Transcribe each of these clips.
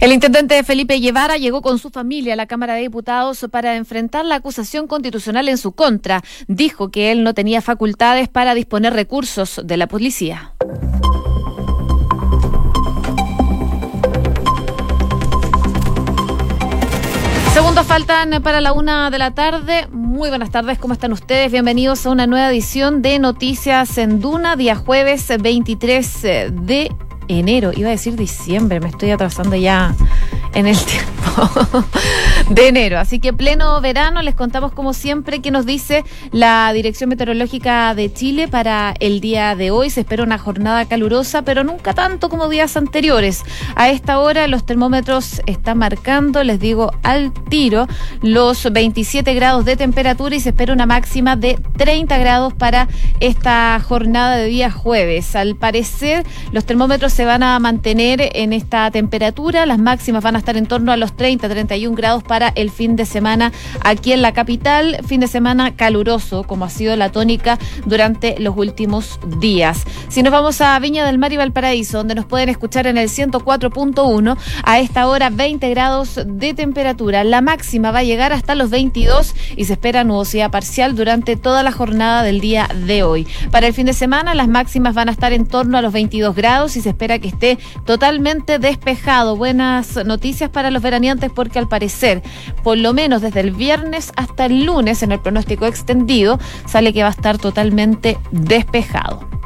El intendente Felipe Guevara llegó con su familia a la Cámara de Diputados para enfrentar la acusación constitucional en su contra. Dijo que él no tenía facultades para disponer recursos de la policía. Segundos faltan para la una de la tarde. Muy buenas tardes, ¿cómo están ustedes? Bienvenidos a una nueva edición de Noticias en Duna, día jueves 23 de enero. Iba a decir diciembre, me estoy atrasando ya en el tiempo de enero. Así que pleno verano, les contamos como siempre qué nos dice la Dirección Meteorológica de Chile para el día de hoy. Se espera una jornada calurosa, pero nunca tanto como días anteriores. A esta hora los termómetros están marcando, les digo al tiro, los 27 grados de temperatura y se espera una máxima de 30 grados para esta jornada de día jueves. Al parecer, los termómetros se van a mantener en esta temperatura, las máximas van a estar en torno a los 30, 31 grados para el fin de semana aquí en la capital. Fin de semana caluroso, como ha sido la tónica durante los últimos días. Si nos vamos a Viña del Mar y Valparaíso, donde nos pueden escuchar en el 104.1, a esta hora 20 grados de temperatura. La máxima va a llegar hasta los 22 y se espera nubosidad parcial durante toda la jornada del día de hoy. Para el fin de semana, las máximas van a estar en torno a los 22 grados y se espera que esté totalmente despejado. Buenas noticias noticias para los veraneantes porque al parecer, por lo menos desde el viernes hasta el lunes en el pronóstico extendido, sale que va a estar totalmente despejado.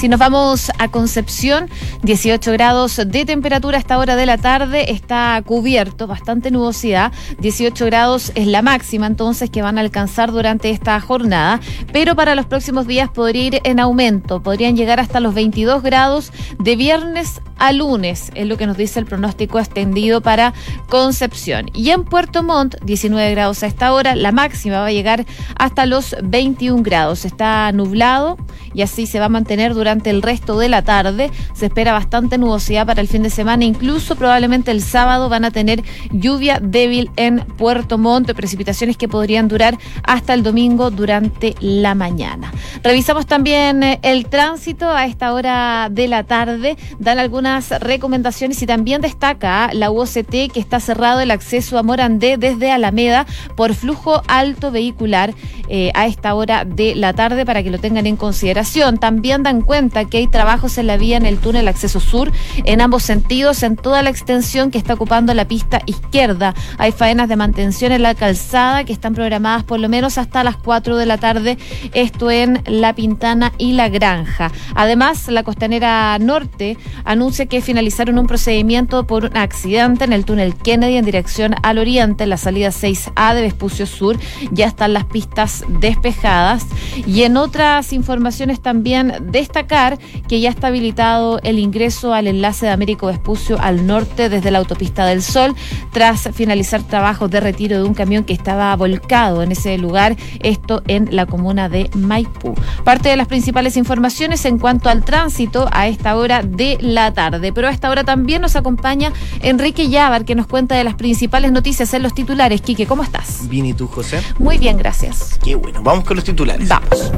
Si nos vamos a Concepción, 18 grados de temperatura a esta hora de la tarde, está cubierto, bastante nubosidad, 18 grados es la máxima entonces que van a alcanzar durante esta jornada, pero para los próximos días podría ir en aumento, podrían llegar hasta los 22 grados de viernes a lunes, es lo que nos dice el pronóstico extendido para Concepción. Y en Puerto Montt, 19 grados a esta hora, la máxima va a llegar hasta los 21 grados, está nublado y así se va a mantener durante el resto de la tarde. Se espera bastante nubosidad para el fin de semana, incluso probablemente el sábado van a tener lluvia débil en Puerto Montt, precipitaciones que podrían durar hasta el domingo durante la mañana. Revisamos también eh, el tránsito a esta hora de la tarde, dan algunas recomendaciones y también destaca la UOCT que está cerrado el acceso a Morandé desde Alameda por flujo alto vehicular eh, a esta hora de la tarde para que lo tengan en consideración. También dan cuenta que hay trabajos en la vía en el túnel acceso sur en ambos sentidos, en toda la extensión que está ocupando la pista izquierda. Hay faenas de mantención en la calzada que están programadas por lo menos hasta las 4 de la tarde, esto en La Pintana y La Granja. Además, la costanera norte anuncia que finalizaron un procedimiento por un accidente en el túnel Kennedy en dirección al oriente, en la salida 6A de Vespucio Sur. Ya están las pistas despejadas. Y en otras informaciones también destacar que ya está habilitado el ingreso al enlace de Américo Vespucio al norte desde la autopista del Sol, tras finalizar trabajos de retiro de un camión que estaba volcado en ese lugar, esto en la comuna de Maipú. Parte de las principales informaciones en cuanto al tránsito a esta hora de la tarde. Pero a esta hora también nos acompaña Enrique Llávar, que nos cuenta de las principales noticias en los titulares. Quique, ¿cómo estás? Bien, ¿y tú, José? Muy bien, gracias. Qué bueno. Vamos con los titulares. Vamos.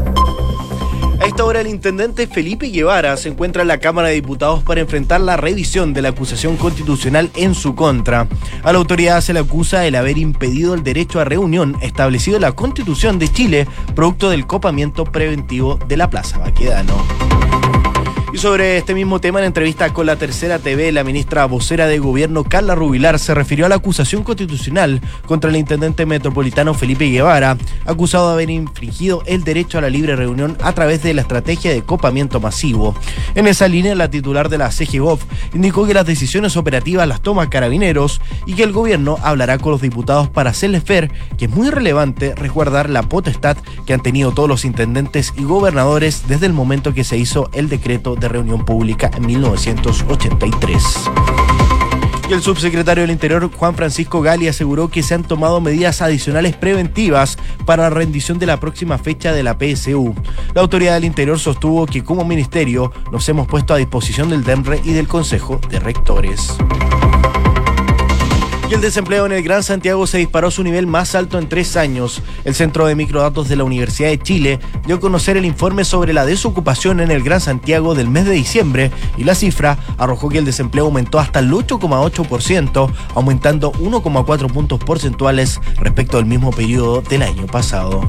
A esta hora el intendente Felipe Guevara se encuentra en la Cámara de Diputados para enfrentar la revisión de la acusación constitucional en su contra. A la autoridad se le acusa el haber impedido el derecho a reunión establecido en la Constitución de Chile, producto del copamiento preventivo de la Plaza Baquedano. Y sobre este mismo tema, en entrevista con la Tercera TV, la ministra vocera de Gobierno, Carla Rubilar, se refirió a la acusación constitucional contra el intendente metropolitano Felipe Guevara, acusado de haber infringido el derecho a la libre reunión a través de la estrategia de copamiento masivo. En esa línea, la titular de la CGGOV indicó que las decisiones operativas las toma Carabineros y que el gobierno hablará con los diputados para hacerles ver que es muy relevante resguardar la potestad que han tenido todos los intendentes y gobernadores desde el momento que se hizo el decreto de reunión pública en 1983. Y el subsecretario del Interior, Juan Francisco Gali, aseguró que se han tomado medidas adicionales preventivas para la rendición de la próxima fecha de la PSU. La autoridad del Interior sostuvo que como ministerio nos hemos puesto a disposición del DEMRE y del Consejo de Rectores. El desempleo en el Gran Santiago se disparó a su nivel más alto en tres años. El Centro de Microdatos de la Universidad de Chile dio a conocer el informe sobre la desocupación en el Gran Santiago del mes de diciembre y la cifra arrojó que el desempleo aumentó hasta el 8,8%, aumentando 1,4 puntos porcentuales respecto al mismo periodo del año pasado.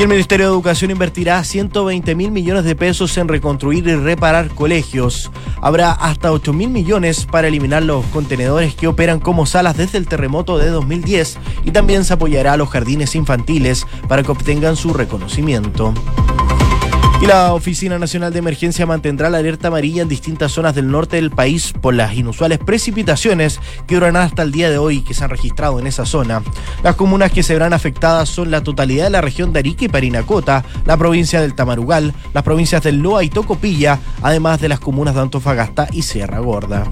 El Ministerio de Educación invertirá 120 mil millones de pesos en reconstruir y reparar colegios. Habrá hasta 8 mil millones para eliminar los contenedores que operan como salas desde el terremoto de 2010 y también se apoyará a los jardines infantiles para que obtengan su reconocimiento. Y la Oficina Nacional de Emergencia mantendrá la alerta amarilla en distintas zonas del norte del país por las inusuales precipitaciones que durarán hasta el día de hoy que se han registrado en esa zona. Las comunas que se verán afectadas son la totalidad de la región de Arica y Parinacota, la provincia del Tamarugal, las provincias del Loa y Tocopilla, además de las comunas de Antofagasta y Sierra Gorda.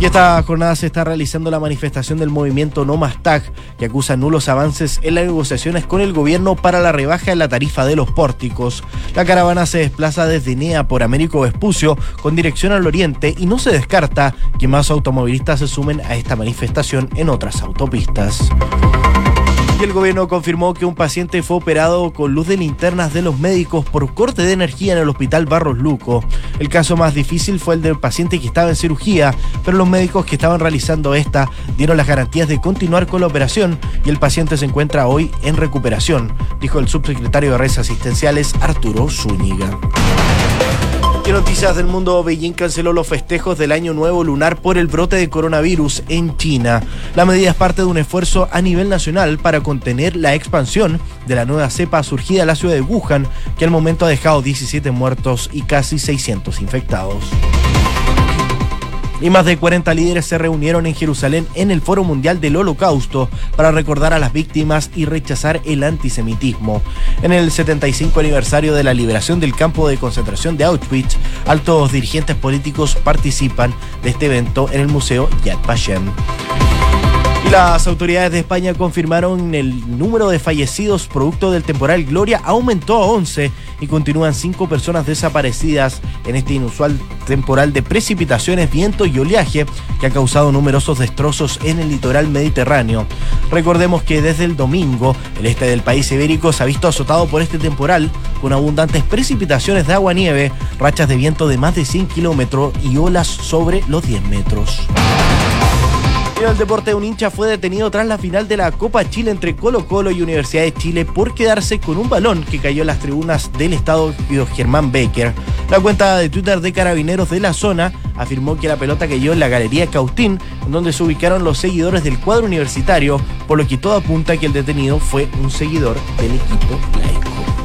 Y esta jornada se está realizando la manifestación del movimiento No Más TAG, que acusa nulos avances en las negociaciones con el gobierno para la rebaja en la tarifa de los pórticos. La caravana se desplaza desde NEA por Américo Vespucio con dirección al oriente y no se descarta que más automovilistas se sumen a esta manifestación en otras autopistas el gobierno confirmó que un paciente fue operado con luz de linternas de los médicos por corte de energía en el hospital Barros Luco. El caso más difícil fue el del paciente que estaba en cirugía, pero los médicos que estaban realizando esta dieron las garantías de continuar con la operación y el paciente se encuentra hoy en recuperación, dijo el subsecretario de redes asistenciales Arturo Zúñiga noticias del mundo? Beijing canceló los festejos del Año Nuevo Lunar por el brote de coronavirus en China. La medida es parte de un esfuerzo a nivel nacional para contener la expansión de la nueva cepa surgida en la ciudad de Wuhan, que al momento ha dejado 17 muertos y casi 600 infectados y más de 40 líderes se reunieron en Jerusalén en el Foro Mundial del Holocausto para recordar a las víctimas y rechazar el antisemitismo. En el 75 aniversario de la liberación del campo de concentración de Auschwitz, altos dirigentes políticos participan de este evento en el Museo Yad Vashem. Las autoridades de España confirmaron el número de fallecidos producto del temporal Gloria aumentó a 11 y continúan cinco personas desaparecidas en este inusual temporal de precipitaciones, viento y oleaje que ha causado numerosos destrozos en el litoral mediterráneo. Recordemos que desde el domingo el este del país ibérico se ha visto azotado por este temporal con abundantes precipitaciones de agua-nieve, rachas de viento de más de 100 kilómetros y olas sobre los 10 metros. En el deporte, un hincha fue detenido tras la final de la Copa Chile entre Colo Colo y Universidad de Chile por quedarse con un balón que cayó en las tribunas del estadio Germán Becker. La cuenta de Twitter de Carabineros de la zona afirmó que la pelota cayó en la Galería Cautín, donde se ubicaron los seguidores del cuadro universitario, por lo que todo apunta que el detenido fue un seguidor del equipo laico.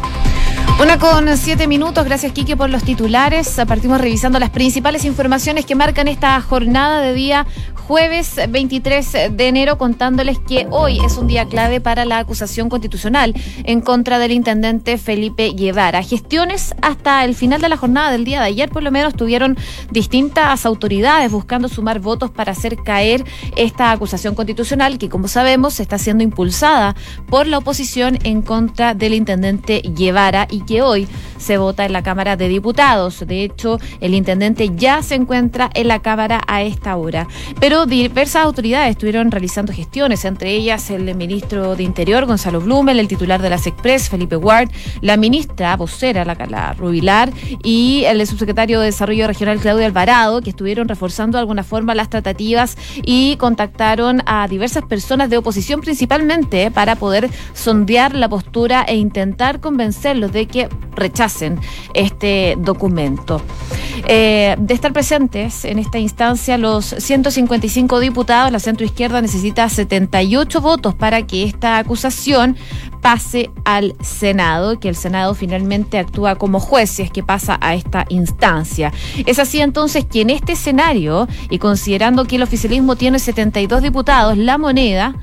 Una con siete minutos, gracias Kike por los titulares. Partimos revisando las principales informaciones que marcan esta jornada de día jueves 23 de enero contándoles que hoy es un día clave para la acusación constitucional en contra del intendente Felipe Guevara. Gestiones hasta el final de la jornada del día de ayer por lo menos tuvieron distintas autoridades buscando sumar votos para hacer caer esta acusación constitucional que como sabemos está siendo impulsada por la oposición en contra del intendente Guevara y que hoy se vota en la Cámara de Diputados. De hecho, el intendente ya se encuentra en la Cámara a esta hora. Pero diversas autoridades estuvieron realizando gestiones, entre ellas el ministro de Interior, Gonzalo Blumel, el titular de las Express, Felipe Ward, la ministra vocera, la, la Rubilar, y el subsecretario de Desarrollo Regional, Claudio Alvarado, que estuvieron reforzando de alguna forma las tratativas y contactaron a diversas personas de oposición principalmente para poder sondear la postura e intentar convencerlos de que rechacen este documento. Eh, de estar presentes en esta instancia los 150 diputados, la centroizquierda necesita 78 votos para que esta acusación pase al Senado, que el Senado finalmente actúa como juez si es que pasa a esta instancia. Es así entonces que en este escenario, y considerando que el oficialismo tiene 72 diputados, la moneda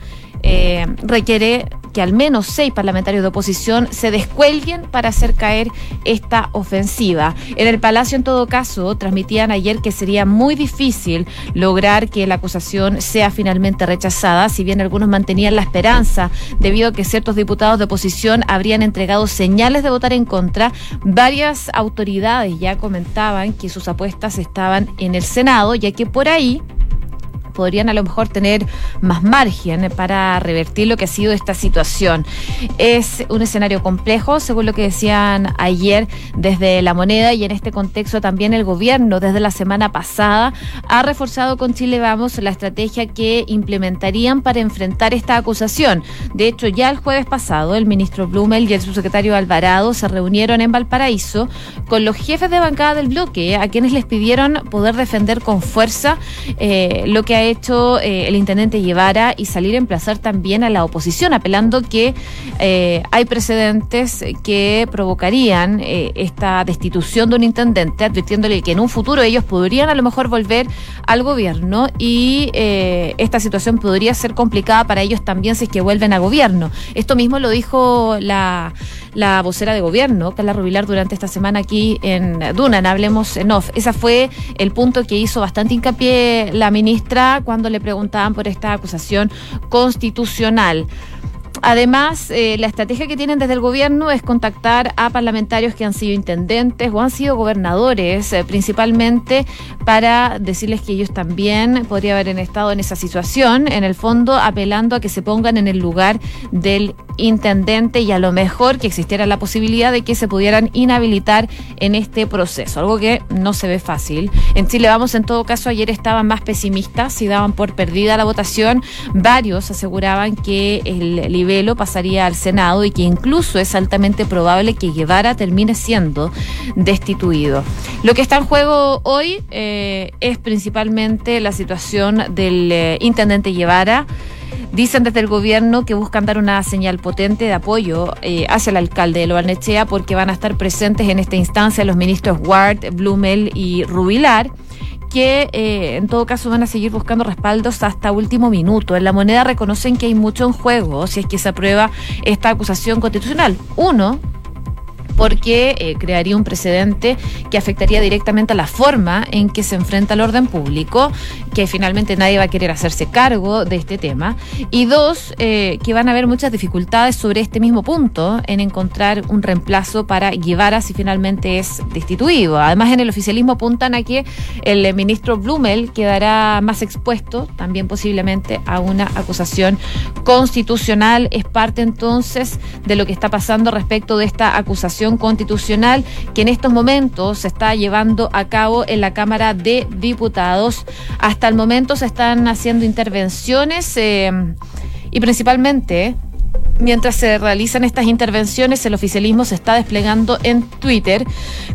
eh, requiere que al menos seis parlamentarios de oposición se descuelguen para hacer caer esta ofensiva. En el Palacio, en todo caso, transmitían ayer que sería muy difícil lograr que la acusación sea finalmente rechazada, si bien algunos mantenían la esperanza debido a que ciertos diputados de oposición habrían entregado señales de votar en contra. Varias autoridades ya comentaban que sus apuestas estaban en el Senado, ya que por ahí podrían a lo mejor tener más margen para revertir lo que ha sido esta situación. Es un escenario complejo, según lo que decían ayer desde la moneda y en este contexto también el gobierno desde la semana pasada ha reforzado con Chile Vamos la estrategia que implementarían para enfrentar esta acusación. De hecho, ya el jueves pasado el ministro Blumel y el subsecretario Alvarado se reunieron en Valparaíso con los jefes de bancada del bloque, a quienes les pidieron poder defender con fuerza eh, lo que ha hecho eh, el intendente Guevara y salir a emplazar también a la oposición, apelando que eh, hay precedentes que provocarían esta destitución de un intendente, advirtiéndole que en un futuro ellos podrían a lo mejor volver al gobierno y esta situación podría ser complicada para ellos también si es que vuelven a gobierno. Esto mismo lo dijo la, la vocera de gobierno, Carla Rubilar, durante esta semana aquí en Dunan, hablemos en off. Ese fue el punto que hizo bastante hincapié la ministra cuando le preguntaban por esta acusación constitucional. Además, eh, la estrategia que tienen desde el gobierno es contactar a parlamentarios que han sido intendentes o han sido gobernadores, eh, principalmente para decirles que ellos también podrían haber estado en esa situación, en el fondo apelando a que se pongan en el lugar del intendente y a lo mejor que existiera la posibilidad de que se pudieran inhabilitar en este proceso, algo que no se ve fácil. En Chile vamos, en todo caso, ayer estaban más pesimistas y daban por perdida la votación. Varios aseguraban que el pasaría al Senado y que incluso es altamente probable que Guevara termine siendo destituido. Lo que está en juego hoy eh, es principalmente la situación del eh, intendente Guevara. Dicen desde el gobierno que buscan dar una señal potente de apoyo eh, hacia el alcalde de Loarnechea porque van a estar presentes en esta instancia los ministros Ward, Blumel y Rubilar que eh, en todo caso van a seguir buscando respaldos hasta último minuto. En la moneda reconocen que hay mucho en juego si es que se aprueba esta acusación constitucional. Uno, porque eh, crearía un precedente que afectaría directamente a la forma en que se enfrenta el orden público, que finalmente nadie va a querer hacerse cargo de este tema. Y dos, eh, que van a haber muchas dificultades sobre este mismo punto en encontrar un reemplazo para Guevara si finalmente es destituido. Además, en el oficialismo apuntan a que el ministro Blumel quedará más expuesto, también posiblemente, a una acusación constitucional. Es parte entonces de lo que está pasando respecto de esta acusación constitucional que en estos momentos se está llevando a cabo en la Cámara de Diputados. Hasta el momento se están haciendo intervenciones eh, y principalmente Mientras se realizan estas intervenciones, el oficialismo se está desplegando en Twitter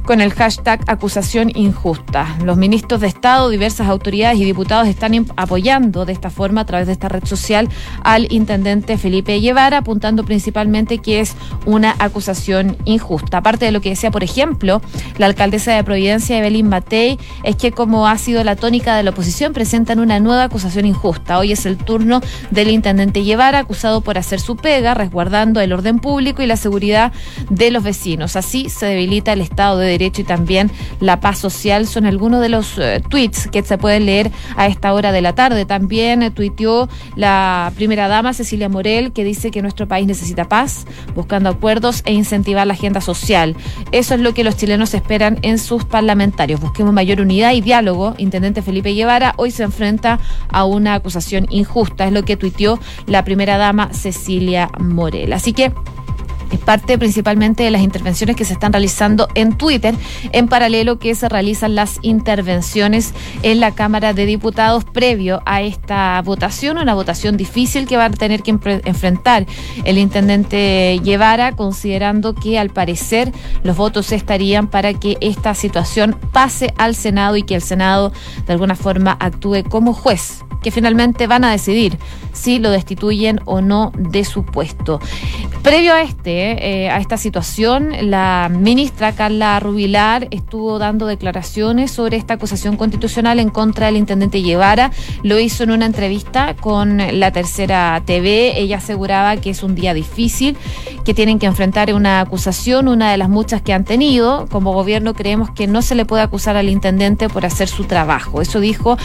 con el hashtag acusación injusta. Los ministros de Estado, diversas autoridades y diputados están apoyando de esta forma a través de esta red social al intendente Felipe Guevara, apuntando principalmente que es una acusación injusta. Aparte de lo que decía, por ejemplo, la alcaldesa de Providencia, Evelyn Matei, es que como ha sido la tónica de la oposición, presentan una nueva acusación injusta. Hoy es el turno del intendente Guevara, acusado por hacer su pega resguardando el orden público y la seguridad de los vecinos. Así se debilita el Estado de Derecho y también la paz social. Son algunos de los eh, tweets que se pueden leer a esta hora de la tarde. También eh, tuiteó la primera dama Cecilia Morel que dice que nuestro país necesita paz, buscando acuerdos e incentivar la agenda social. Eso es lo que los chilenos esperan en sus parlamentarios. Busquemos mayor unidad y diálogo. Intendente Felipe Guevara hoy se enfrenta a una acusación injusta. Es lo que tuiteó la primera dama Cecilia Morel. Así que es parte principalmente de las intervenciones que se están realizando en Twitter, en paralelo que se realizan las intervenciones en la Cámara de Diputados previo a esta votación, una votación difícil que va a tener que enfrentar el intendente Guevara, considerando que al parecer los votos estarían para que esta situación pase al Senado y que el Senado de alguna forma actúe como juez que finalmente van a decidir si lo destituyen o no de su puesto. Previo a este, eh, a esta situación, la ministra Carla Rubilar estuvo dando declaraciones sobre esta acusación constitucional en contra del intendente Guevara. Lo hizo en una entrevista con la tercera TV. Ella aseguraba que es un día difícil, que tienen que enfrentar una acusación, una de las muchas que han tenido. Como gobierno creemos que no se le puede acusar al intendente por hacer su trabajo. Eso dijo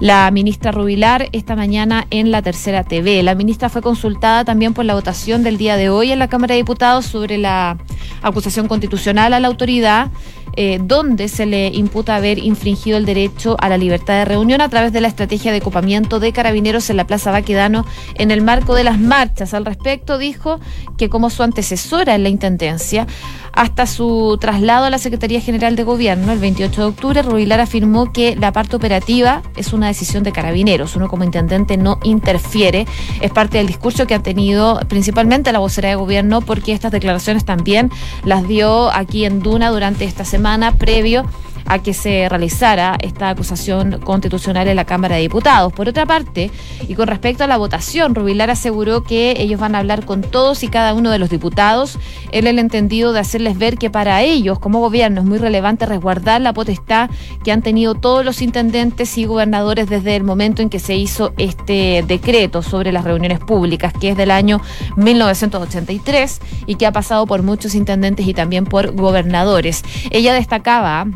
la ministra Rubilar esta mañana en la tercera TV. La ministra fue consultada también por la votación del día de hoy en la Cámara de Diputados sobre la acusación constitucional a la autoridad eh, donde se le imputa haber infringido el derecho a la libertad de reunión a través de la estrategia de copamiento de carabineros en la Plaza Baquedano en el marco de las marchas. Al respecto, dijo que como su antecesora en la Intendencia, hasta su traslado a la Secretaría General de Gobierno el 28 de octubre, Rubilar afirmó que la parte operativa es una decisión de carabineros. Uno como intendente no interfiere. Es parte del discurso que ha tenido principalmente la vocera de gobierno porque estas declaraciones también las dio aquí en Duna durante esta semana previo a que se realizara esta acusación constitucional en la Cámara de Diputados. Por otra parte, y con respecto a la votación, Rubilar aseguró que ellos van a hablar con todos y cada uno de los diputados en el entendido de hacerles ver que para ellos, como gobierno, es muy relevante resguardar la potestad que han tenido todos los intendentes y gobernadores desde el momento en que se hizo este decreto sobre las reuniones públicas, que es del año 1983 y que ha pasado por muchos intendentes y también por gobernadores. Ella destacaba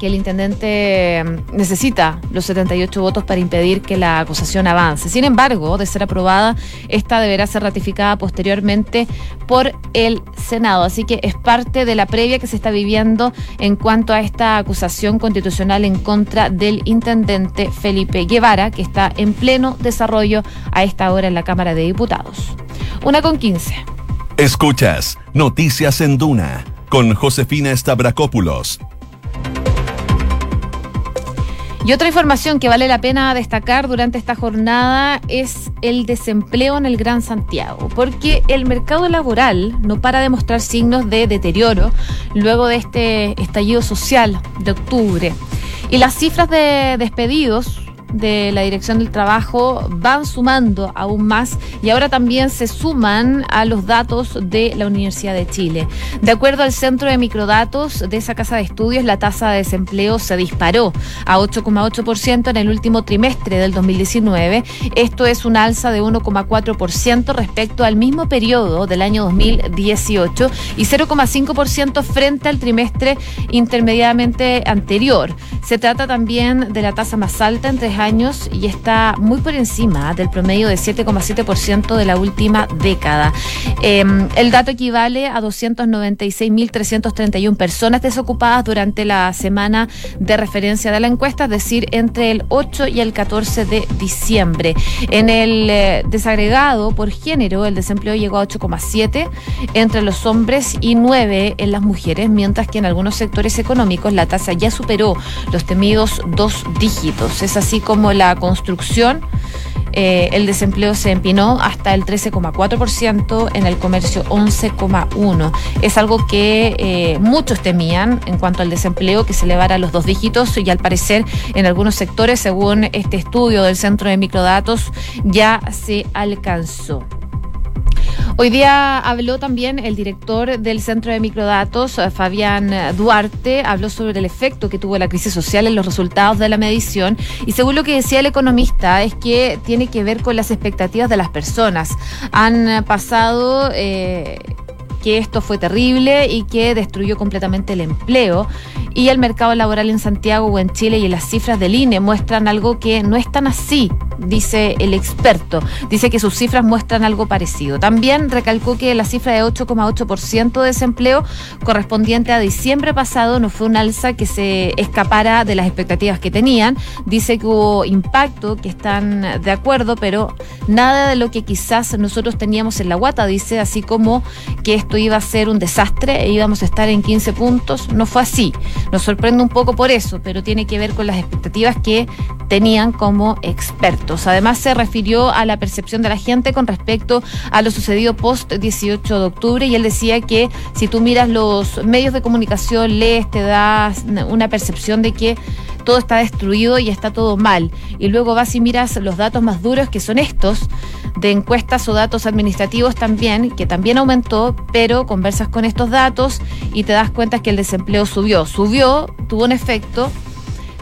que el intendente necesita los 78 votos para impedir que la acusación avance. Sin embargo, de ser aprobada, esta deberá ser ratificada posteriormente por el Senado. Así que es parte de la previa que se está viviendo en cuanto a esta acusación constitucional en contra del intendente Felipe Guevara, que está en pleno desarrollo a esta hora en la Cámara de Diputados. Una con 15. Escuchas Noticias en Duna con Josefina Stavrakopoulos y otra información que vale la pena destacar durante esta jornada es el desempleo en el Gran Santiago, porque el mercado laboral no para de mostrar signos de deterioro luego de este estallido social de octubre. Y las cifras de despedidos de la Dirección del Trabajo van sumando aún más y ahora también se suman a los datos de la Universidad de Chile. De acuerdo al Centro de Microdatos de esa casa de estudios, la tasa de desempleo se disparó a 8,8% en el último trimestre del 2019. Esto es un alza de 1,4% respecto al mismo periodo del año 2018 y 0,5% frente al trimestre intermediadamente anterior. Se trata también de la tasa más alta entre años y está muy por encima del promedio de 7,7% de la última década. Em, el dato equivale a 296.331 personas desocupadas durante la semana de referencia de la encuesta, es decir, entre el 8 y el 14 de diciembre. En el eh, desagregado por género, el desempleo llegó a 8,7 entre los hombres y 9 en las mujeres, mientras que en algunos sectores económicos la tasa ya superó los temidos dos dígitos. Es así como la construcción, eh, el desempleo se empinó hasta el 13,4%, en el comercio 11,1%. Es algo que eh, muchos temían en cuanto al desempleo, que se elevara a los dos dígitos y al parecer en algunos sectores, según este estudio del Centro de Microdatos, ya se alcanzó. Hoy día habló también el director del Centro de Microdatos, eh, Fabián Duarte, habló sobre el efecto que tuvo la crisis social en los resultados de la medición y según lo que decía el economista es que tiene que ver con las expectativas de las personas. Han pasado... Eh, que esto fue terrible y que destruyó completamente el empleo. Y el mercado laboral en Santiago o en Chile y las cifras del INE muestran algo que no es tan así, dice el experto. Dice que sus cifras muestran algo parecido. También recalcó que la cifra de 8,8% de desempleo correspondiente a diciembre pasado no fue un alza que se escapara de las expectativas que tenían. Dice que hubo impacto, que están de acuerdo, pero nada de lo que quizás nosotros teníamos en la guata, dice, así como que iba a ser un desastre e íbamos a estar en 15 puntos. No fue así. Nos sorprende un poco por eso, pero tiene que ver con las expectativas que tenían como expertos. Además, se refirió a la percepción de la gente con respecto a lo sucedido post 18 de octubre y él decía que si tú miras los medios de comunicación, lees, te das una percepción de que todo está destruido y está todo mal. Y luego vas y miras los datos más duros que son estos, de encuestas o datos administrativos también, que también aumentó, pero conversas con estos datos y te das cuenta que el desempleo subió. Subió, tuvo un efecto,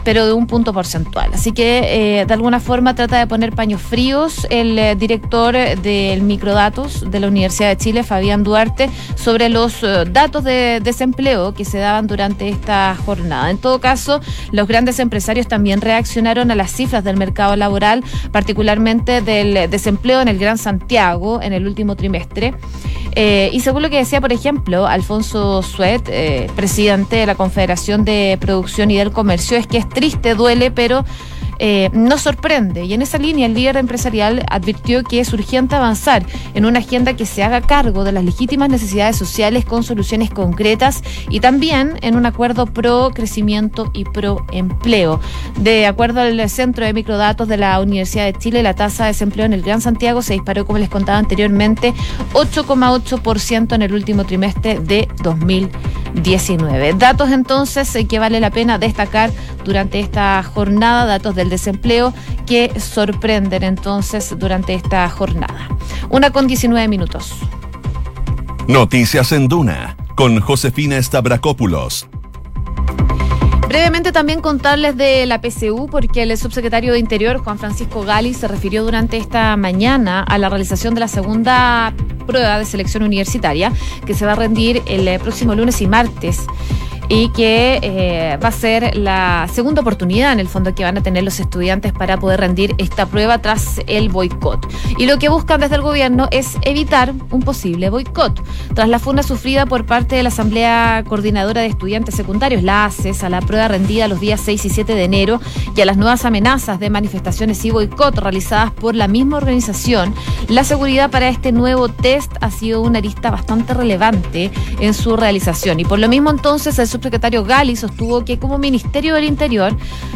pero de un punto porcentual. Así que de alguna forma trata de poner paños fríos el director del Microdatos de la Universidad de Chile, Fabián Duarte, sobre los datos de desempleo que se daban durante esta jornada. En todo caso, los grandes empresarios también reaccionaron a las cifras del mercado laboral, particularmente del desempleo en el Gran Santiago en el último trimestre. Eh, y según lo que decía, por ejemplo, Alfonso Suet, eh, presidente de la Confederación de Producción y del Comercio, es que triste, duele, pero eh, nos sorprende. Y en esa línea, el líder empresarial advirtió que es urgente avanzar en una agenda que se haga cargo de las legítimas necesidades sociales con soluciones concretas y también en un acuerdo pro crecimiento y pro empleo. De acuerdo al Centro de Microdatos de la Universidad de Chile, la tasa de desempleo en el Gran Santiago se disparó, como les contaba anteriormente, 8,8% en el último trimestre de 2019. Datos entonces eh, que vale la pena destacar durante esta jornada, datos del desempleo que sorprenden entonces durante esta jornada. Una con 19 minutos. Noticias en Duna con Josefina Stavrakopoulos. Brevemente también contarles de la PCU porque el subsecretario de Interior, Juan Francisco Gali, se refirió durante esta mañana a la realización de la segunda prueba de selección universitaria que se va a rendir el próximo lunes y martes y que eh, va a ser la segunda oportunidad en el fondo que van a tener los estudiantes para poder rendir esta prueba tras el boicot. Y lo que buscan desde el gobierno es evitar un posible boicot. Tras la funda sufrida por parte de la Asamblea Coordinadora de Estudiantes Secundarios, la ACES, a la prueba rendida los días 6 y 7 de enero y a las nuevas amenazas de manifestaciones y boicot realizadas por la misma organización, la seguridad para este nuevo test ha sido una lista bastante relevante en su realización. Y por lo mismo entonces el subsecretario Gali sostuvo que como Ministerio del Interior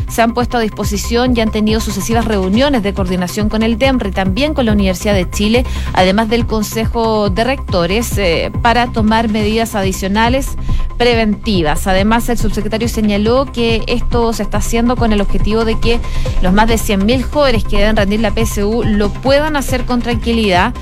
se han puesto a disposición y han tenido sucesivas reuniones de coordinación con el DEMRE también con la Universidad de Chile, además del Consejo de Rectores, eh, para tomar medidas adicionales preventivas. Además, el subsecretario señaló que esto se está haciendo con el objetivo de que los más de 100.000 jóvenes que deben rendir la PSU lo puedan hacer con tranquilidad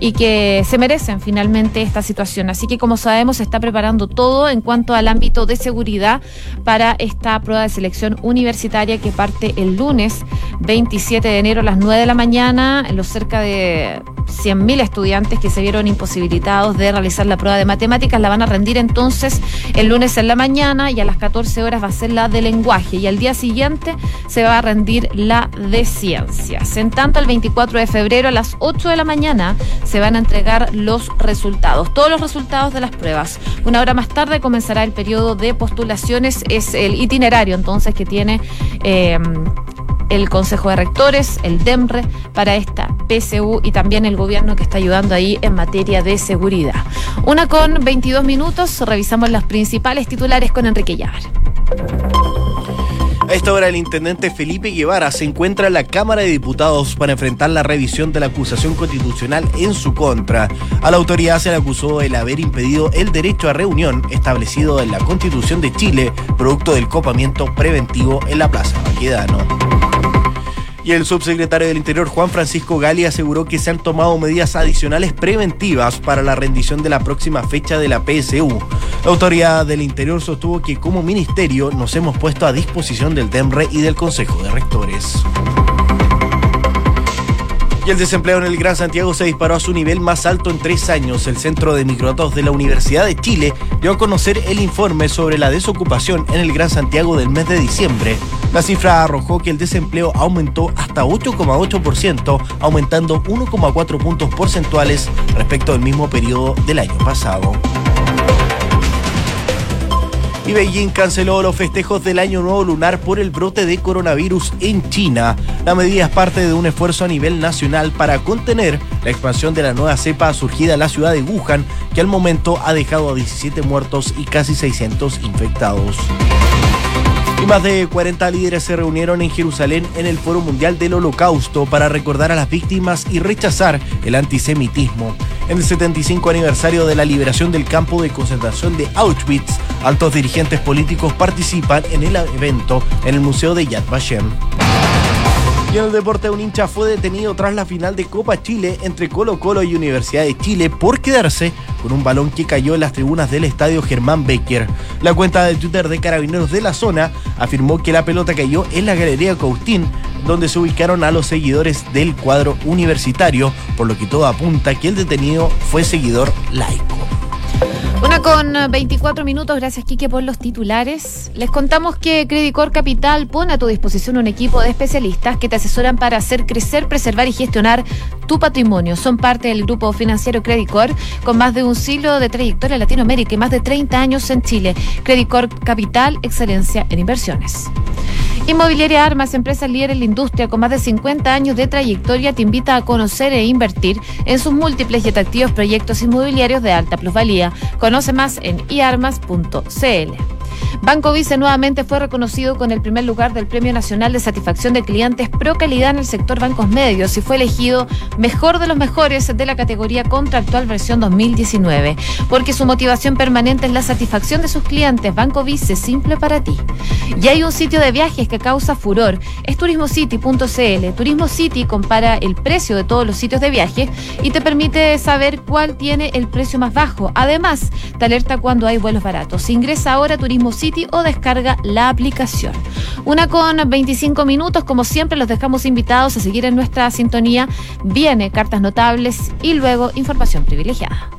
y que se merecen finalmente esta situación. Así que como sabemos se está preparando todo en cuanto al ámbito de seguridad para esta prueba de selección universitaria que parte el lunes 27 de enero a las 9 de la mañana. Los cerca de 100.000 estudiantes que se vieron imposibilitados de realizar la prueba de matemáticas la van a rendir entonces el lunes en la mañana y a las 14 horas va a ser la de lenguaje y al día siguiente se va a rendir la de ciencias. En tanto, el 24 de febrero a las 8 de la mañana se van a entregar los resultados, todos los resultados de las pruebas. Una hora más tarde comenzará el periodo de postulaciones, es el itinerario entonces que tiene... Eh, el Consejo de Rectores, el DEMRE, para esta PSU y también el gobierno que está ayudando ahí en materia de seguridad. Una con 22 minutos, revisamos las principales titulares con Enrique Llavar. A esta hora el intendente Felipe Guevara se encuentra en la Cámara de Diputados para enfrentar la revisión de la acusación constitucional en su contra. A la autoridad se le acusó el haber impedido el derecho a reunión establecido en la Constitución de Chile, producto del copamiento preventivo en la Plaza Baquedano. Y el subsecretario del Interior, Juan Francisco Gali, aseguró que se han tomado medidas adicionales preventivas para la rendición de la próxima fecha de la PSU. La autoridad del Interior sostuvo que como ministerio nos hemos puesto a disposición del TEMRE y del Consejo de Rectores. Y el desempleo en el Gran Santiago se disparó a su nivel más alto en tres años. El Centro de Microdatos de la Universidad de Chile dio a conocer el informe sobre la desocupación en el Gran Santiago del mes de diciembre. La cifra arrojó que el desempleo aumentó hasta 8,8%, aumentando 1,4 puntos porcentuales respecto al mismo periodo del año pasado y Beijing canceló los festejos del Año Nuevo Lunar por el brote de coronavirus en China. La medida es parte de un esfuerzo a nivel nacional para contener la expansión de la nueva cepa surgida en la ciudad de Wuhan, que al momento ha dejado a 17 muertos y casi 600 infectados. Y más de 40 líderes se reunieron en Jerusalén en el Foro Mundial del Holocausto para recordar a las víctimas y rechazar el antisemitismo. En el 75 aniversario de la liberación del campo de concentración de Auschwitz, altos dirigentes políticos participan en el evento en el Museo de Yad Vashem. El deporte, un hincha fue detenido tras la final de Copa Chile entre Colo Colo y Universidad de Chile por quedarse con un balón que cayó en las tribunas del estadio Germán Becker. La cuenta de Twitter de Carabineros de la zona afirmó que la pelota cayó en la Galería Caustín, donde se ubicaron a los seguidores del cuadro universitario, por lo que todo apunta que el detenido fue seguidor laico. Una con 24 minutos, gracias Quique por los titulares. Les contamos que Credicor Capital pone a tu disposición un equipo de especialistas que te asesoran para hacer crecer, preservar y gestionar tu patrimonio. Son parte del grupo financiero Credicor con más de un siglo de trayectoria en Latinoamérica y más de 30 años en Chile. Credicor Capital, excelencia en inversiones. Inmobiliaria Armas, empresa líder en la industria con más de 50 años de trayectoria, te invita a conocer e invertir en sus múltiples y atractivos proyectos inmobiliarios de alta plusvalía. Conoce más en iarmas.cl. Banco Vice nuevamente fue reconocido con el primer lugar del Premio Nacional de Satisfacción de Clientes Pro Calidad en el sector bancos medios y fue elegido mejor de los mejores de la categoría contractual versión 2019, porque su motivación permanente es la satisfacción de sus clientes. Banco Vice, simple para ti. Y hay un sitio de viajes que causa furor, es turismocity.cl. Turismo City compara el precio de todos los sitios de viaje y te permite saber cuál tiene el precio más bajo. Además, te alerta cuando hay vuelos baratos. Ingresa ahora a O descarga la aplicación. Una con 25 minutos, como siempre los dejamos invitados a seguir en nuestra sintonía. Viene cartas notables y luego información privilegiada.